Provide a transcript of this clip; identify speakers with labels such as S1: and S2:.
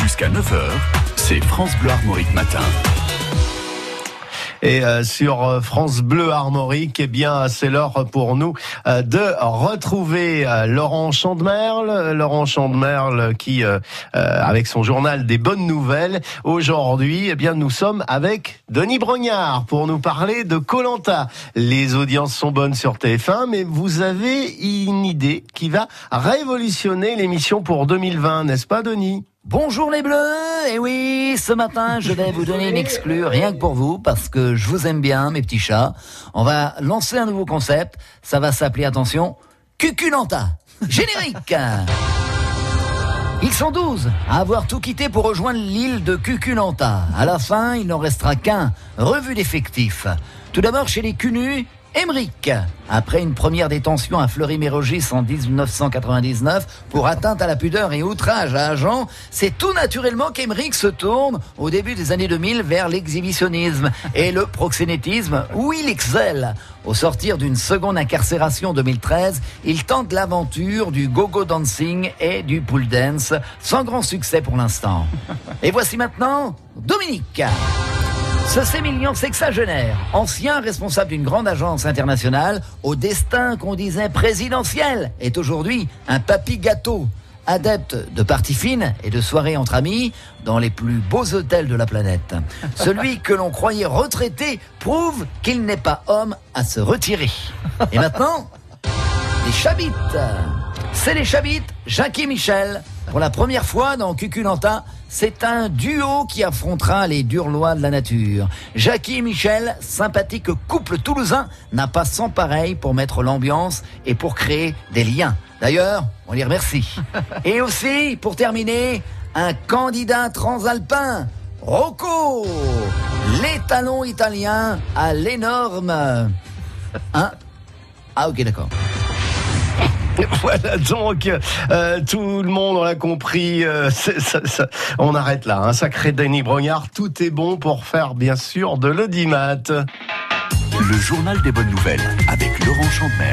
S1: Jusqu'à 9h, c'est France Bleu Armorique Matin.
S2: Et euh, sur euh, France Bleu Armorique, eh bien, c'est l'heure pour nous euh, de retrouver Laurent Chandemerle. Laurent Chandemerle qui, avec son journal des bonnes nouvelles, aujourd'hui, eh bien, nous sommes avec Denis Brognard pour nous parler de Colanta. Les audiences sont bonnes sur TF1, mais vous avez une idée qui va révolutionner l'émission pour 2020, n'est-ce pas, Denis?
S3: Bonjour les bleus Et eh oui, ce matin, je vais vous donner une exclue, rien que pour vous, parce que je vous aime bien, mes petits chats. On va lancer un nouveau concept. Ça va s'appeler, attention, Cuculanta. Générique Ils sont 12 à avoir tout quitté pour rejoindre l'île de Cuculanta. À la fin, il n'en restera qu'un. Revue d'effectifs. Tout d'abord chez les Cunus, Emmerich, après une première détention à Fleury-Mérogis en 1999 pour atteinte à la pudeur et outrage à agent, c'est tout naturellement qu'Emmerich se tourne au début des années 2000 vers l'exhibitionnisme et le proxénétisme où il excelle. Au sortir d'une seconde incarcération en 2013, il tente l'aventure du go-go dancing et du pool dance, sans grand succès pour l'instant. Et voici maintenant Dominique. Ce sémillion sexagénaire, ancien responsable d'une grande agence internationale, au destin qu'on disait présidentiel, est aujourd'hui un papy gâteau, adepte de parties fines et de soirées entre amis dans les plus beaux hôtels de la planète. Celui que l'on croyait retraité prouve qu'il n'est pas homme à se retirer. Et maintenant, les chabites. C'est les chabites, Jacques et Michel. Pour la première fois dans Cuculanta, c'est un duo qui affrontera les dures lois de la nature. Jackie et Michel, sympathique couple toulousain, n'a pas sans pareil pour mettre l'ambiance et pour créer des liens. D'ailleurs, on les remercie. Et aussi, pour terminer, un candidat transalpin, Rocco, l'étalon italien à l'énorme... Hein? Ah ok, d'accord.
S2: voilà donc euh, tout le monde on l'a compris. Euh, on arrête là. Un hein. sacré Denis Brognard. Tout est bon pour faire bien sûr de l'audimat.
S1: Le journal des bonnes nouvelles avec Laurent Chandemer.